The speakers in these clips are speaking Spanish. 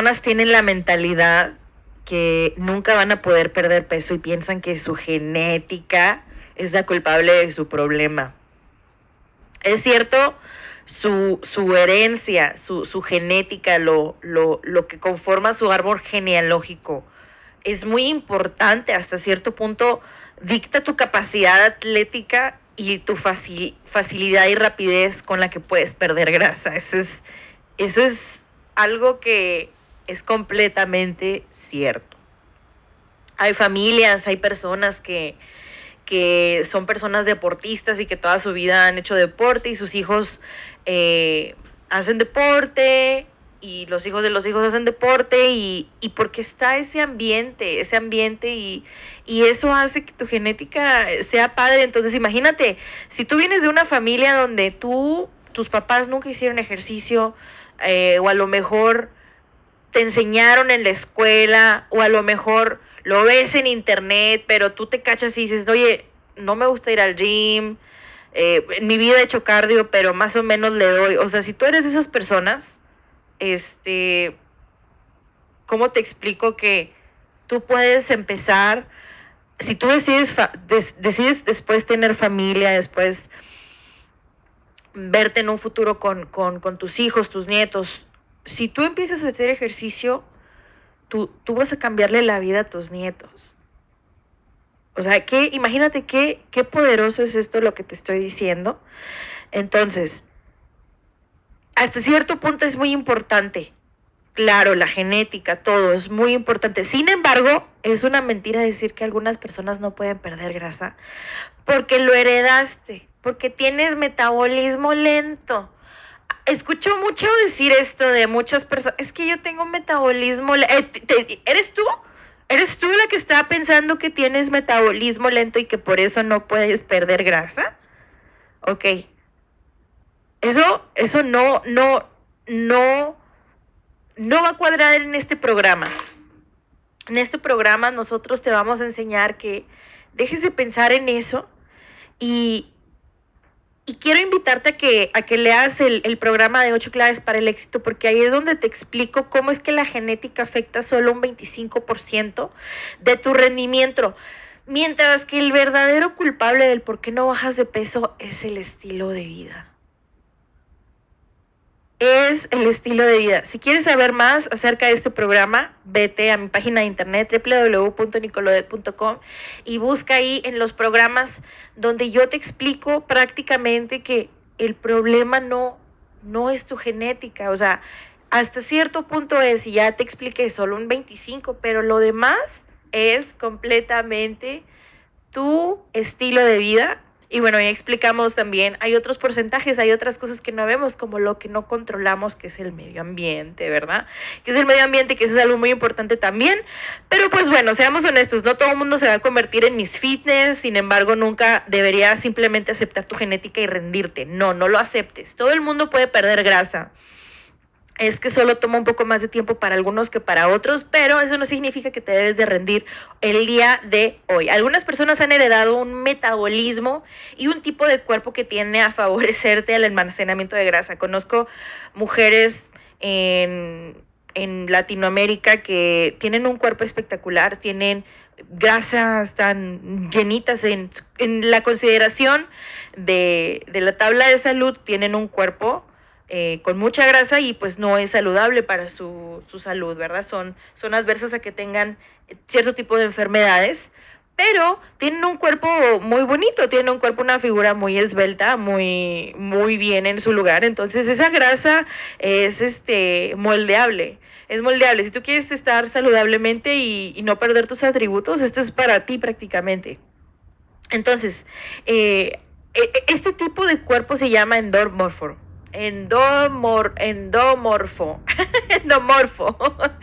personas tienen la mentalidad que nunca van a poder perder peso y piensan que su genética es la culpable de su problema. Es cierto, su, su herencia, su, su genética, lo, lo, lo, que conforma su árbol genealógico, es muy importante hasta cierto punto, dicta tu capacidad atlética y tu facilidad y rapidez con la que puedes perder grasa. Eso es, eso es algo que es completamente cierto. Hay familias, hay personas que, que son personas deportistas y que toda su vida han hecho deporte y sus hijos eh, hacen deporte y los hijos de los hijos hacen deporte y, porque está ese ambiente, ese ambiente y, y, eso hace que tu genética sea padre. Entonces imagínate, si tú vienes de una familia donde tú, tus papás nunca hicieron ejercicio eh, o a lo mejor te enseñaron en la escuela o a lo mejor lo ves en internet, pero tú te cachas y dices, oye, no me gusta ir al gym, eh, en mi vida he hecho cardio, pero más o menos le doy. O sea, si tú eres de esas personas, este, ¿cómo te explico que tú puedes empezar, si tú decides, decides después tener familia, después verte en un futuro con, con tus hijos, tus nietos, si tú empiezas a hacer ejercicio, tú, tú vas a cambiarle la vida a tus nietos. O sea, que imagínate qué, qué poderoso es esto lo que te estoy diciendo. Entonces, hasta cierto punto es muy importante. Claro, la genética, todo es muy importante. Sin embargo, es una mentira decir que algunas personas no pueden perder grasa porque lo heredaste, porque tienes metabolismo lento escucho mucho decir esto de muchas personas. Es que yo tengo metabolismo. Eh, ¿Eres tú? ¿Eres tú la que está pensando que tienes metabolismo lento y que por eso no puedes perder grasa? Ok. Eso, eso no, no, no, no va a cuadrar en este programa. En este programa nosotros te vamos a enseñar que dejes de pensar en eso y, y quiero invitarte a que, a que leas el, el, programa de 8 claves para el éxito, porque ahí es donde te explico cómo es que la genética afecta solo un 25% de tu rendimiento. Mientras que el verdadero culpable del por qué no bajas de peso es el estilo de vida es el estilo de vida. Si quieres saber más acerca de este programa, vete a mi página de internet www.nicolodet.com y busca ahí en los programas donde yo te explico prácticamente que el problema no, no es tu genética. O sea, hasta cierto punto es, y ya te expliqué, solo un 25, pero lo demás es completamente tu estilo de vida y bueno, ya explicamos también, hay otros porcentajes, hay otras cosas que no vemos, como lo que no controlamos, que es el medio ambiente, ¿verdad? Que es el medio ambiente, que eso es algo muy importante también. Pero pues bueno, seamos honestos, no todo el mundo se va a convertir en mis fitness, sin embargo, nunca deberías simplemente aceptar tu genética y rendirte. No, no lo aceptes. Todo el mundo puede perder grasa es que solo toma un poco más de tiempo para algunos que para otros, pero eso no significa que te debes de rendir el día de hoy. Algunas personas han heredado un metabolismo y un tipo de cuerpo que tiene a favorecerte al almacenamiento de grasa. Conozco mujeres en, en Latinoamérica que tienen un cuerpo espectacular, tienen grasas tan llenitas en, en la consideración de, de la tabla de salud, tienen un cuerpo eh, con mucha grasa y pues no es saludable para su, salud, ¿verdad? Son, son adversas a que tengan cierto tipo de enfermedades, pero tienen un cuerpo muy bonito, tienen un cuerpo, una figura muy esbelta, muy, muy bien en su lugar. Entonces esa grasa es este, moldeable. Es moldeable. Si tú quieres estar saludablemente y, y no perder tus atributos, esto es para ti prácticamente. Entonces, eh, e, e, este tipo de cuerpo se llama endomorfo endomor, endomorfo, endomorfo,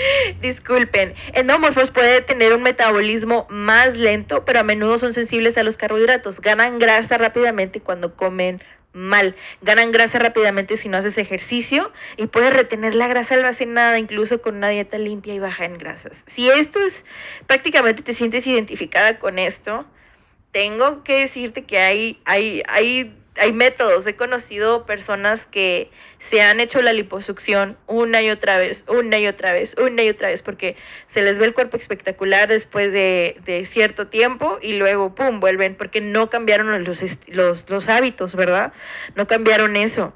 disculpen, endomorfos puede tener un metabolismo más lento, pero a menudo son sensibles a los carbohidratos, ganan grasa rápidamente cuando comen mal, ganan grasa rápidamente si no haces ejercicio y puedes retener la grasa almacenada incluso con una dieta limpia y baja en grasas. Si esto es, prácticamente te sientes identificada con esto, tengo que decirte que hay, hay, hay hay métodos. He conocido personas que se han hecho la liposucción una y otra vez, una y otra vez, una y otra vez, porque se les ve el cuerpo espectacular después de, de cierto tiempo y luego, ¡pum!, vuelven, porque no cambiaron los, los, los hábitos, ¿verdad? No cambiaron eso.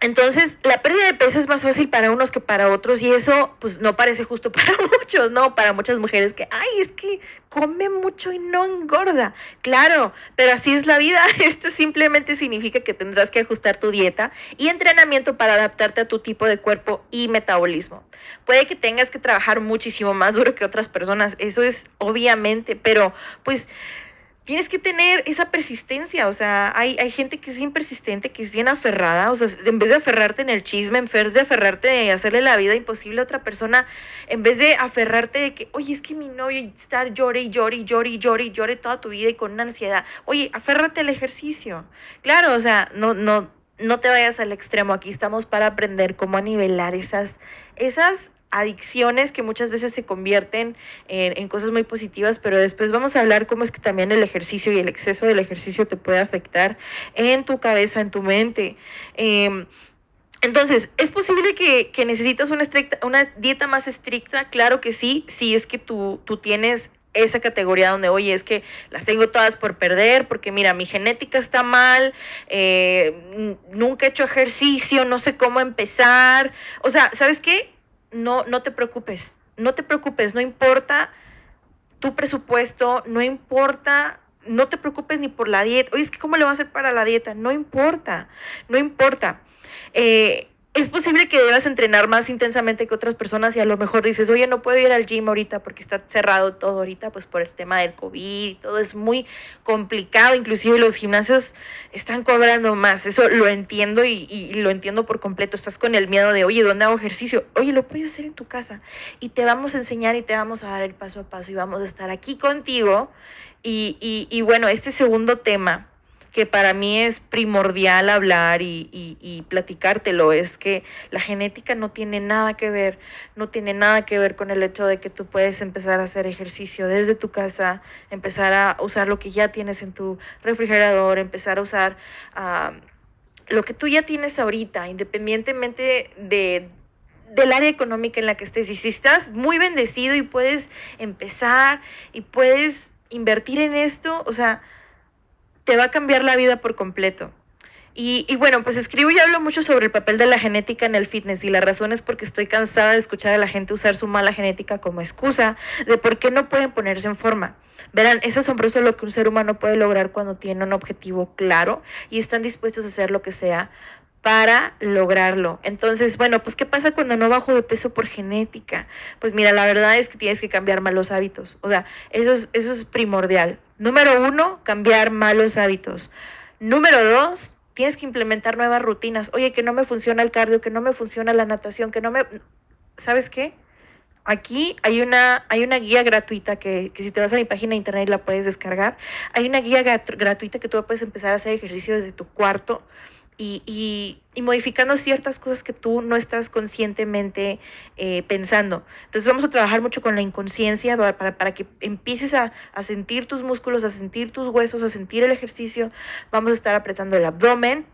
Entonces, la pérdida de peso es más fácil para unos que para otros y eso pues no parece justo para muchos, ¿no? Para muchas mujeres que, ay, es que come mucho y no engorda. Claro, pero así es la vida. Esto simplemente significa que tendrás que ajustar tu dieta y entrenamiento para adaptarte a tu tipo de cuerpo y metabolismo. Puede que tengas que trabajar muchísimo más duro que otras personas, eso es obviamente, pero pues tienes que tener esa persistencia, o sea, hay, hay gente que es bien persistente, que es bien aferrada, o sea, en vez de aferrarte en el chisme, en vez de aferrarte de hacerle la vida imposible a otra persona, en vez de aferrarte de que, oye, es que mi novio está llore y llore y llore y llore y llore toda tu vida y con una ansiedad, oye, aférrate al ejercicio. Claro, o sea, no, no, no te vayas al extremo, aquí estamos para aprender cómo nivelar esas, esas adicciones que muchas veces se convierten en, cosas muy positivas, pero después vamos a hablar cómo es que también el ejercicio y el exceso del ejercicio te puede afectar en tu cabeza, en tu mente. Em, entonces, ¿es posible que, necesitas una, estricta, una dieta más estricta? Claro que sí, si es que tú, tú tienes esa categoría donde, oye, es que las tengo todas por perder, porque mira, mi genética está mal, eh, nunca he hecho ejercicio, no sé cómo empezar. O sea, ¿sabes qué? No, no te preocupes, no te preocupes, no importa tu presupuesto, no importa, no te preocupes ni por la dieta. Oye, es que ¿cómo le va a hacer para la dieta? No importa, no importa. Eh, es posible que debas entrenar más intensamente que otras personas y a lo mejor dices, oye, no puedo ir al gym ahorita porque está cerrado todo ahorita, pues por el tema del COVID, todo es muy complicado, inclusive los gimnasios están cobrando más, eso lo entiendo y, lo entiendo por completo, estás con el miedo de, oye, ¿dónde hago ejercicio? Oye, lo puedes hacer en tu casa y te vamos a enseñar y te vamos a dar el paso a paso y vamos a estar aquí contigo. Y, y, y bueno, este segundo tema que para mí es primordial hablar y, y, platicártelo, es que la genética no tiene nada que ver, no tiene nada que ver con el hecho de que tú puedes empezar a hacer ejercicio desde tu casa, empezar a usar lo que ya tienes en tu refrigerador, empezar a usar lo que tú ya tienes ahorita, independientemente de, del área económica en la que estés. Y si estás muy bendecido y puedes empezar y puedes invertir en esto, o sea, te va a cambiar la vida por completo. Y, y, bueno, pues escribo y hablo mucho sobre el papel de la genética en el fitness y la razón es porque estoy cansada de escuchar a la gente usar su mala genética como excusa de por qué no pueden ponerse en forma. Verán, es asombroso lo que un ser humano puede lograr cuando tiene un objetivo claro y están dispuestos a hacer lo que sea para lograrlo. Entonces, bueno, pues ¿qué pasa cuando no bajo de peso por genética? Pues mira, la verdad es que tienes que cambiar malos hábitos. O sea, eso es, eso es primordial. Número uno, cambiar malos hábitos. Número dos, tienes que implementar nuevas rutinas. Oye, que no me funciona el cardio, que no me funciona la natación, que no me... ¿Sabes qué? Aquí hay una, hay una guía gratuita que, que si te vas a mi página de internet la puedes descargar. Hay una guía gratuita que tú puedes empezar a hacer ejercicio desde tu cuarto y, modificando ciertas cosas que tú no estás conscientemente eh, pensando. Entonces vamos a trabajar mucho con la inconsciencia para, para, que empieces a, a, sentir tus músculos, a sentir tus huesos, a sentir el ejercicio. Vamos a estar apretando el abdomen.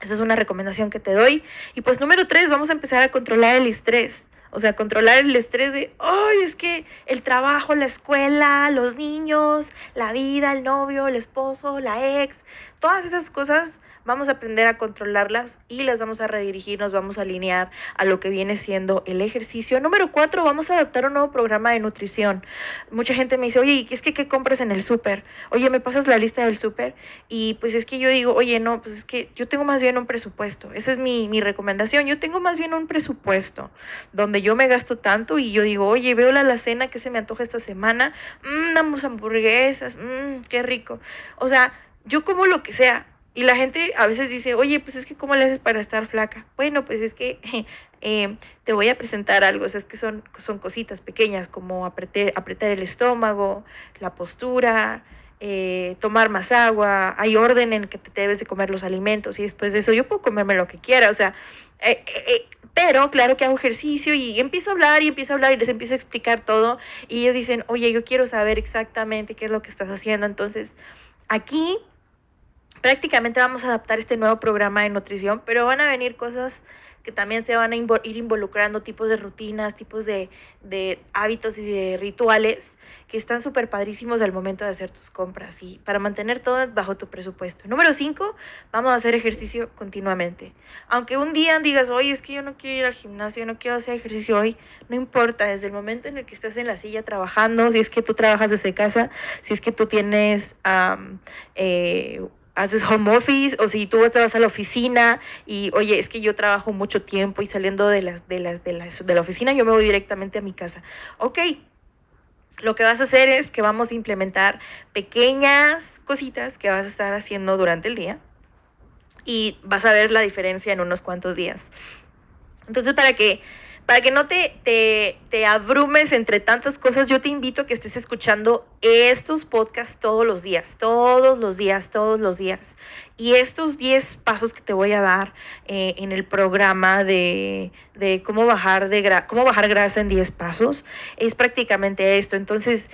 Esa es una recomendación que te doy. Y pues número tres, vamos a empezar a controlar el estrés. O sea, controlar el estrés de, ay, es que el trabajo, la escuela, los niños, la vida, el novio, el esposo, la ex, todas esas cosas vamos a aprender a controlarlas y las vamos a redirigir, nos vamos a alinear a lo que viene siendo el ejercicio. Número cuatro, vamos a adaptar un nuevo programa de nutrición. Mucha gente me dice, oye, es que qué compras en el súper? Oye, ¿me pasas la lista del súper? Y pues es que yo digo, oye, no, pues es que yo tengo más bien un presupuesto. Esa es mi, mi recomendación. Yo tengo más bien un presupuesto donde yo me gasto tanto y yo digo, oye, veo la alacena que se me antoja esta semana, mmm, damos hamburguesas, mmm, qué rico. O sea, yo como lo que sea, y la gente a veces dice, oye, pues es que ¿cómo le haces para estar flaca? Bueno, pues es que eh, te voy a presentar algo, o sea, es que son, son cositas pequeñas como apretar, apretar el estómago, la postura, eh, tomar más agua, hay orden en que te debes de comer los alimentos y después de eso yo puedo comerme lo que quiera, o sea, eh, pero claro que hago ejercicio y empiezo a hablar y empiezo a hablar y les empiezo a explicar todo y ellos dicen, oye, yo quiero saber exactamente qué es lo que estás haciendo, entonces aquí prácticamente vamos a adaptar este nuevo programa de nutrición, pero van a venir cosas que también se van a ir involucrando, tipos de rutinas, tipos de, de hábitos y de rituales que están súper padrísimos al momento de hacer tus compras y para mantener todo bajo tu presupuesto. Número 5, vamos a hacer ejercicio continuamente. Aunque un día digas, oye, es que yo no quiero ir al gimnasio, no quiero hacer ejercicio hoy, no importa, desde el momento en el que estás en la silla trabajando, si es que tú trabajas desde casa, si es que tú tienes... eh, haces home office o si tú vas a la oficina y oye, es que yo trabajo mucho tiempo y saliendo de las de las de la, de la oficina yo me voy directamente a mi casa. Ok, lo que vas a hacer es que vamos a implementar pequeñas cositas que vas a estar haciendo durante el día y vas a ver la diferencia en unos cuantos días. Entonces, para que para que no te, te, abrumes entre tantas cosas, yo te invito a que estés escuchando estos podcasts todos los días, todos los días, todos los días. Y estos 10 pasos que te voy a dar eh, en el programa de, de cómo, bajar de cómo bajar grasa en 10 pasos es prácticamente esto. Entonces,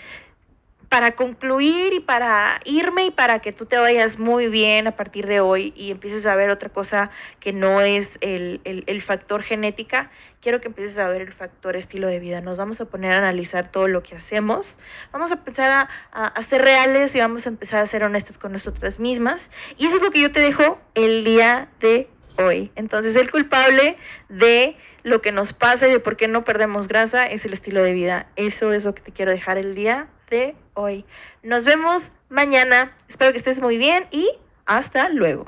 para concluir y para irme y para que tú te vayas muy bien a partir de hoy y empieces a ver otra cosa que no es el, factor genética, quiero que empieces a ver el factor estilo de vida. Nos vamos a poner a analizar todo lo que hacemos, vamos a empezar a, a, ser reales y vamos a empezar a ser honestos con nosotras mismas. Y eso es lo que yo te dejo el día de hoy. Entonces el culpable de lo que nos pasa y de por qué no perdemos grasa es el estilo de vida. Eso es lo que te quiero dejar el día de hoy. Nos vemos mañana. Espero que estés muy bien y hasta luego.